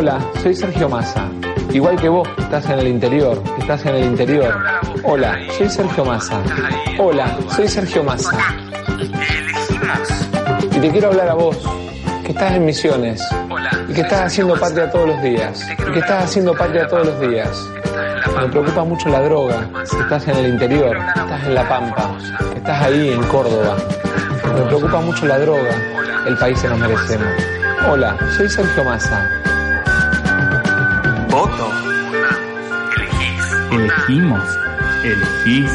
Hola, soy Sergio Massa. Igual que vos, estás en el interior, estás en el interior. Hola, soy Sergio Massa. Hola, soy Sergio Massa. Y te quiero hablar a vos, que estás en misiones. Y que estás haciendo patria todos los días. Y que estás haciendo patria todos los días. Me preocupa mucho la droga, que estás en el interior, que estás en La Pampa, que estás ahí en Córdoba. Me preocupa mucho la droga, el país que nos merecemos. Hola, soy Sergio Massa. Voto. Elegimos. Elegís.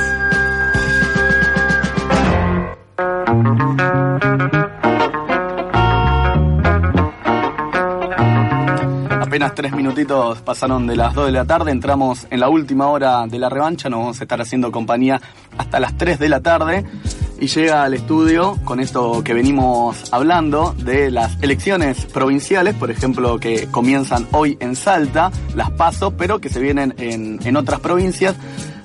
Apenas tres minutitos pasaron de las 2 de la tarde, entramos en la última hora de la revancha, nos vamos a estar haciendo compañía hasta las 3 de la tarde y llega al estudio con esto que venimos hablando de las elecciones provinciales, por ejemplo, que comienzan hoy en Salta, las paso, pero que se vienen en, en otras provincias.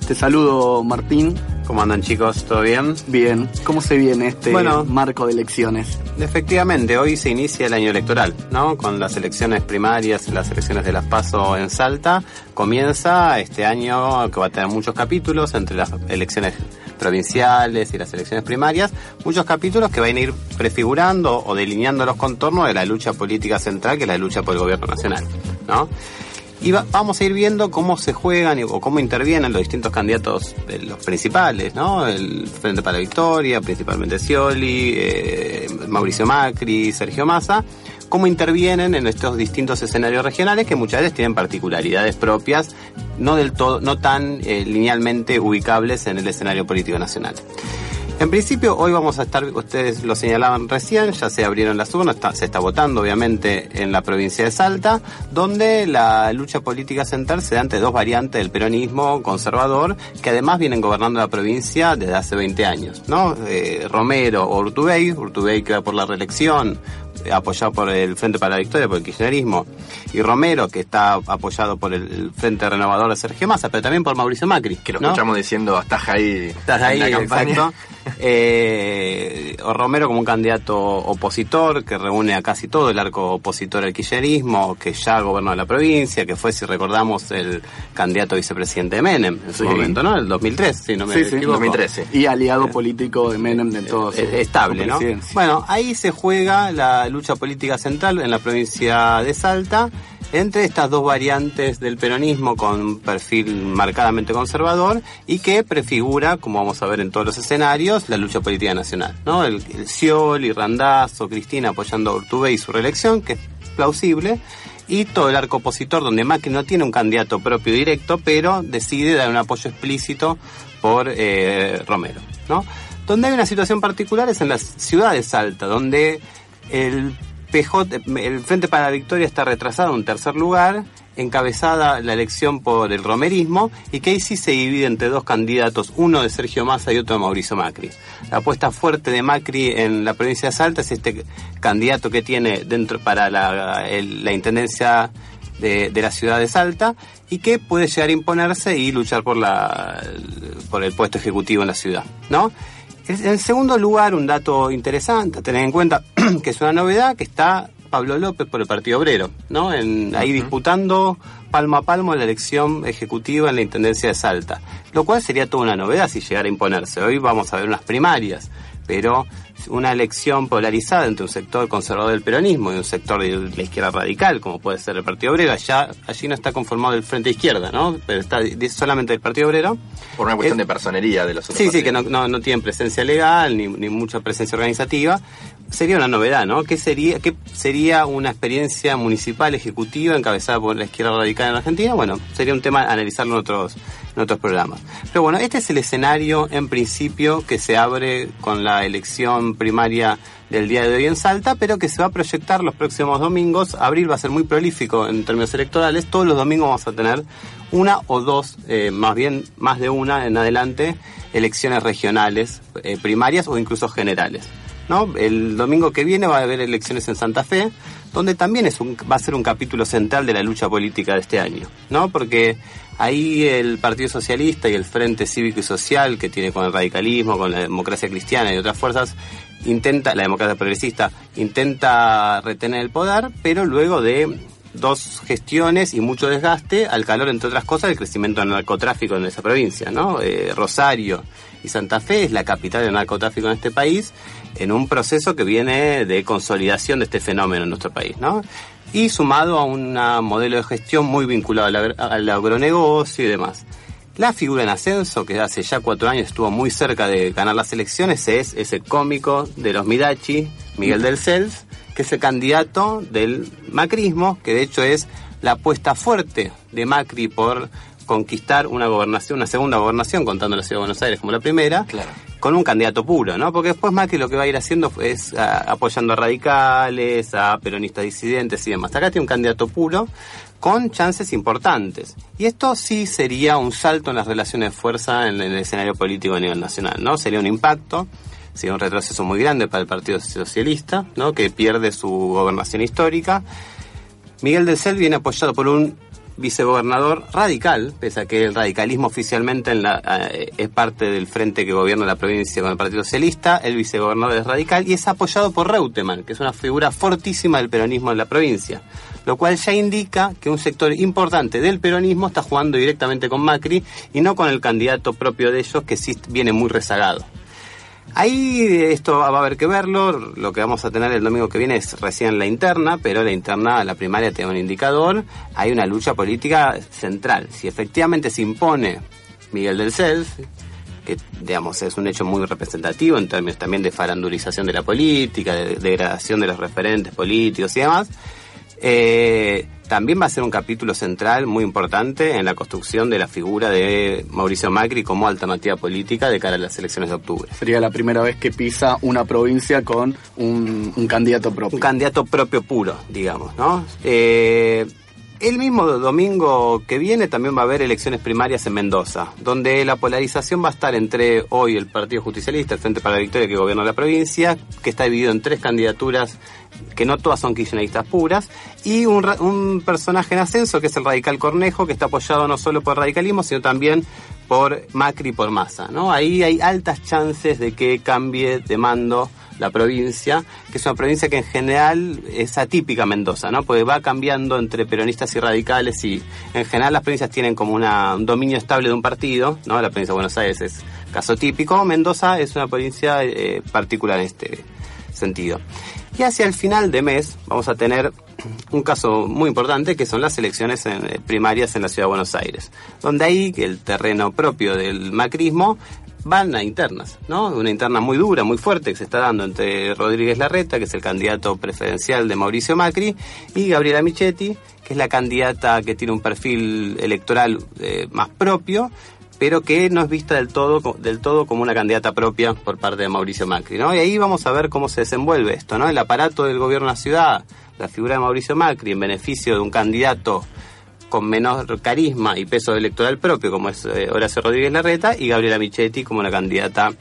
Te saludo, Martín. ¿Cómo andan chicos? ¿Todo bien? Bien. ¿Cómo se viene este Bueno. marco de elecciones? Efectivamente, hoy se inicia el año electoral, ¿no? Con las elecciones primarias las elecciones de las PASO en Salta. Comienza este año que va a tener muchos capítulos entre las elecciones provinciales y las elecciones primarias, muchos capítulos que van a ir prefigurando o delineando los contornos de la lucha política central, que es la lucha por el gobierno nacional, ¿no? Y va- vamos a ir viendo cómo se juegan o cómo intervienen los distintos candidatos, de los principales, ¿no? El Frente para la Victoria, principalmente Scioli, eh, Mauricio Macri, Sergio Massa, cómo intervienen en estos distintos escenarios regionales que muchas veces tienen particularidades propias, no del todo, no tan eh, linealmente ubicables en el escenario político nacional. En principio, hoy vamos a estar, ustedes lo señalaban recién, ya se abrieron las urnas, se está votando obviamente en la provincia de Salta, donde la lucha política central se da ante dos variantes del peronismo conservador, que además vienen gobernando la provincia desde hace 20 años, ¿no? Eh, Romero o Urtubey, Urtubey que va por la reelección, apoyado por el Frente para la Victoria, por el kirchnerismo, y Romero, que está apoyado por el Frente Renovador de Sergio Massa, pero también por Mauricio Macri. Que lo ¿no? escuchamos diciendo, estás ahí. Estás ahí, en la campaña. exacto. Eh, o Romero como un candidato opositor que reúne a casi todo el arco opositor al kirchnerismo, que ya gobernó la provincia, que fue, si recordamos, el candidato vicepresidente de Menem en su Sí. momento, ¿no? El 2003, si no me Sí, sí, equivoco. 2013. Y aliado político de Menem de todos. Eh, estable, ¿no? Bueno, ahí se juega la lucha política central en la provincia de Salta entre estas dos variantes del peronismo con perfil marcadamente conservador y que prefigura, como vamos a ver en todos los escenarios, la lucha política nacional, ¿no? El, el Scioli, Randazzo, Cristina apoyando a Urtubey y su reelección, que es plausible, y todo el arco opositor donde Macri no tiene un candidato propio directo, pero decide dar un apoyo explícito por eh, Romero, ¿no? Donde hay una situación particular es en la ciudad de Salta, donde el PJ, el Frente para la Victoria está retrasado en tercer lugar, encabezada la elección por el romerismo, y que ahí sí se divide entre dos candidatos, uno de Sergio Massa y otro de Mauricio Macri. La apuesta fuerte de Macri en la provincia de Salta es este candidato que tiene dentro para la, la intendencia de, de la ciudad de Salta y que puede llegar a imponerse y luchar por la por el puesto ejecutivo en la ciudad, ¿no? En segundo lugar, un dato interesante a tener en cuenta, que es una novedad, que está Pablo López por el Partido Obrero, ¿no? En, ahí disputando palmo a palmo la elección ejecutiva en la Intendencia de Salta, lo cual sería toda una novedad si llegara a imponerse. Hoy vamos a ver unas primarias, pero una elección polarizada entre un sector conservador del peronismo y un sector de la izquierda radical, como puede ser el Partido Obrero, allá, allí no está conformado el Frente Izquierda, ¿no? Pero está solamente el Partido Obrero. Por una cuestión Eh, de personería de los otros Sí, sí, que no, no, no tienen presencia legal ni, ni mucha presencia organizativa. Sería una novedad, ¿no? ¿Qué sería, ¿Qué sería una experiencia municipal ejecutiva encabezada por la izquierda radical en Argentina? Bueno, sería un tema analizarlo en otros, otros programas. Pero bueno, este es el escenario en principio que se abre con la elección primaria del día de hoy en Salta, pero que se va a proyectar los próximos domingos. Abril va a ser muy prolífico en términos electorales. Todos los domingos vamos a tener una o dos, eh, más bien más de una en adelante, elecciones regionales, eh, primarias o incluso generales. ¿no? El domingo que viene va a haber elecciones en Santa Fe, donde también es un, va a ser un capítulo central de la lucha política de este año, ¿no? Porque ahí el Partido Socialista y el Frente Cívico y Social, que tiene con el radicalismo, con la democracia cristiana y otras fuerzas, intenta, la democracia progresista, intenta retener el poder, pero luego de dos gestiones y mucho desgaste al calor, entre otras cosas, del crecimiento del narcotráfico en esa provincia, ¿no? Eh, Rosario y Santa Fe es la capital del narcotráfico en este país, en un proceso que viene de consolidación de este fenómeno en nuestro país, ¿no? Y sumado a un modelo de gestión muy vinculado al, al agronegocio y demás. La figura en ascenso, que hace ya cuatro años estuvo muy cerca de ganar las elecciones, es ese cómico de los Midachi, Miguel del Cels, que es el candidato del macrismo, que de hecho es la apuesta fuerte de Macri por conquistar una gobernación, una segunda gobernación, contando la ciudad de Buenos Aires como la primera, con un candidato puro, ¿no? Porque después Macri lo que va a ir haciendo es apoyando a radicales, a peronistas disidentes y demás. Acá tiene un candidato puro con chances importantes. Y esto sí sería un salto en las relaciones de fuerza en, el escenario político a nivel nacional, ¿no? Sería un impacto, sería un retroceso muy grande para el Partido Socialista, ¿no? Que pierde su gobernación histórica. Miguel del Cel viene apoyado por un vicegobernador radical, pese a que el radicalismo oficialmente en la, eh, es parte del frente que gobierna la provincia con el Partido Socialista, el vicegobernador es radical y es apoyado por Reutemann, que es una figura fortísima del peronismo en la provincia, lo cual ya indica que un sector importante del peronismo está jugando directamente con Macri y no con el candidato propio de ellos que sí viene muy rezagado. Ahí esto va a haber que verlo, lo que vamos a tener el domingo que viene es recién la interna, pero la interna, la primaria tiene un indicador, hay una lucha política central. Si efectivamente se impone Miguel del Self, que digamos es un hecho muy representativo en términos también de farandulización de la política, de degradación de los referentes políticos y demás, eh, también va a ser un capítulo central muy importante en la construcción de la figura de Mauricio Macri como alternativa política de cara a las elecciones de octubre. Sería la primera vez que pisa una provincia con un, candidato propio. Un candidato propio puro, digamos, ¿no? Eh, el mismo domingo que viene también va a haber elecciones primarias en Mendoza, donde la polarización va a estar entre hoy el Partido Justicialista, el Frente para la Victoria que gobierna la provincia, que está dividido en tres candidaturas que no todas son kirchneristas puras, y un, personaje en ascenso que es el radical Cornejo, que está apoyado no solo por radicalismo, sino también por Macri y por Massa. ¿no? Ahí hay altas chances de que cambie de mando la provincia, que es una provincia que en general es atípica Mendoza, ¿no? Porque va cambiando entre peronistas y radicales y en general las provincias tienen como una, un dominio estable de un partido, ¿no? La provincia de Buenos Aires es caso típico, Mendoza es una provincia eh, particular en este sentido. Y hacia el final de mes vamos a tener un caso muy importante que son las elecciones eh, primarias en la ciudad de Buenos Aires, donde ahí el terreno propio del macrismo van a internas, ¿no? Una interna muy dura, muy fuerte que se está dando entre Rodríguez Larreta, que es el candidato preferencial de Mauricio Macri, y Gabriela Michetti, que es la candidata que tiene un perfil electoral eh, más propio, pero que no es vista del todo, del todo como una candidata propia por parte de Mauricio Macri, ¿no? Y ahí vamos a ver cómo se desenvuelve esto, ¿no? El aparato del gobierno de la ciudad, la figura de Mauricio Macri en beneficio de un candidato con menor carisma y peso electoral propio, como es eh, Horacio Rodríguez Larreta, y Gabriela Michetti como una candidata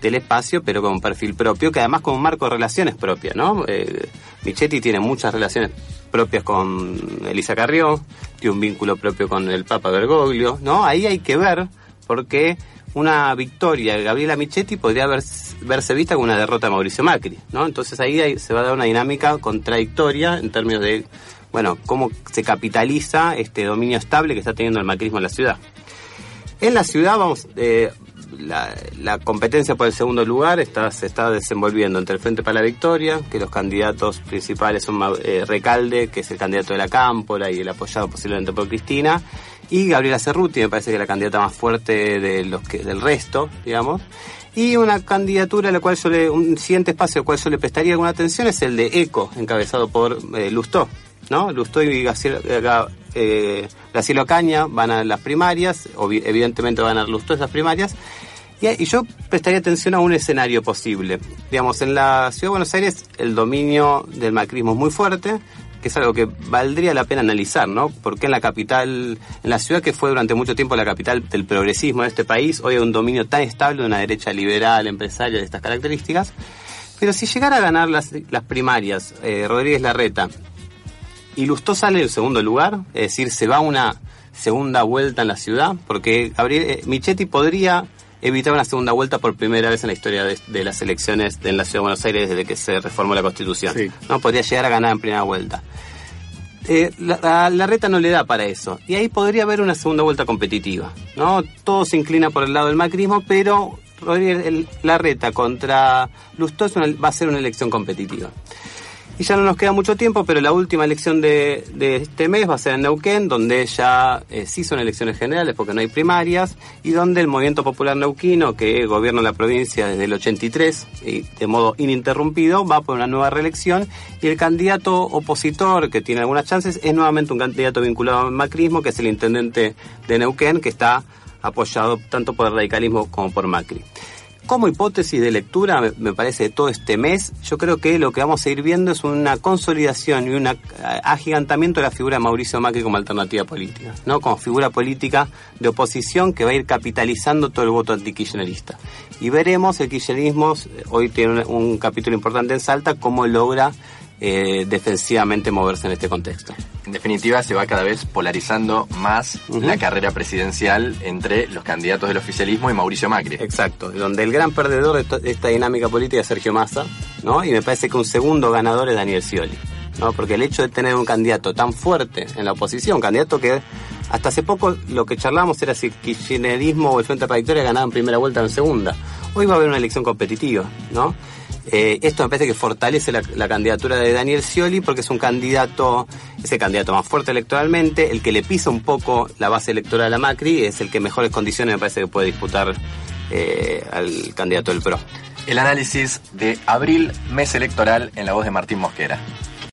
del espacio, pero con un perfil propio, que además con un marco de relaciones propias, ¿no? Eh, Michetti tiene muchas relaciones propias con Elisa Carrió, tiene un vínculo propio con el Papa Bergoglio, ¿no? Ahí hay que ver, porque una victoria de Gabriela Michetti podría verse vista como una derrota de Mauricio Macri, ¿no? Entonces ahí se va a dar una dinámica contradictoria en términos de bueno, cómo se capitaliza este dominio estable que está teniendo el macrismo en la ciudad. En la ciudad, vamos, eh, la, competencia por el segundo lugar está, se está desenvolviendo entre el Frente para la Victoria, que los candidatos principales son eh, Recalde, que es el candidato de la Cámpora y el apoyado posiblemente por Cristina, y Gabriela Cerruti, me parece que es la candidata más fuerte de los del resto, digamos. Y una candidatura a la cual yo le, un siguiente espacio al cual yo le prestaría alguna atención es el de ECO, encabezado por eh, Lustó, ¿no? Lustó y eh, Graciela Ocaña van a las primarias, evidentemente van a todas las primarias, y, yo prestaría atención a un escenario posible. Digamos, en la Ciudad de Buenos Aires el dominio del macrismo es muy fuerte, que es algo que valdría la pena analizar, ¿no? Porque en la capital, en la ciudad que fue durante mucho tiempo la capital del progresismo de este país, hoy hay un dominio tan estable de una derecha liberal, empresaria de estas características. Pero si llegara a ganar las, las primarias, eh, Rodríguez Larreta, y Lustó sale en el segundo lugar, es decir, se va una segunda vuelta en la ciudad, porque Gabriel, eh, Michetti podría evitar una segunda vuelta por primera vez en la historia de, las elecciones en la Ciudad de Buenos Aires desde que se reformó la Constitución. No podría llegar a ganar en primera vuelta. Eh, la, reta no le da para eso. Y ahí podría haber una segunda vuelta competitiva. ¿no? Todo se inclina por el lado del macrismo, pero la reta contra Lustó va a ser una elección competitiva. Y ya no nos queda mucho tiempo, pero la última elección de, este mes va a ser en Neuquén, donde ya eh, sí son elecciones generales porque no hay primarias, y donde el Movimiento Popular Neuquino, que gobierna la provincia desde el 83 y de modo ininterrumpido, va por una nueva reelección, y el candidato opositor, que tiene algunas chances, es nuevamente un candidato vinculado al macrismo, que es el intendente de Neuquén, que está apoyado tanto por el radicalismo como por Macri. Como hipótesis de lectura, me parece, de todo este mes, yo creo que lo que vamos a ir viendo es una consolidación y un agigantamiento de la figura de Mauricio Macri como alternativa política, ¿no? Como figura política de oposición que va a ir capitalizando todo el voto antikirchnerista. Y veremos el kirchnerismo, eh, hoy tiene un capítulo importante en Salta, cómo logra eh, defensivamente moverse en este contexto. En definitiva, se va cada vez polarizando más la carrera presidencial entre los candidatos del oficialismo y Mauricio Macri. Exacto, donde el gran perdedor de, esta dinámica política es Sergio Massa, ¿no? Y me parece que un segundo ganador es Daniel Scioli, ¿no? Porque el hecho de tener un candidato tan fuerte en la oposición, un candidato que hasta hace poco lo que charlábamos era si el kirchnerismo o el Frente para Victoria ganaban primera vuelta o en segunda. Hoy va a haber una elección competitiva, ¿no? Eh, esto me parece que fortalece la, candidatura de Daniel Scioli porque es un candidato, es el candidato más fuerte electoralmente, el que le pisa un poco la base electoral a Macri, es el que mejores condiciones me parece que puede disputar eh, al candidato del PRO. El análisis de abril, mes electoral, en la voz de Martín Mosquera.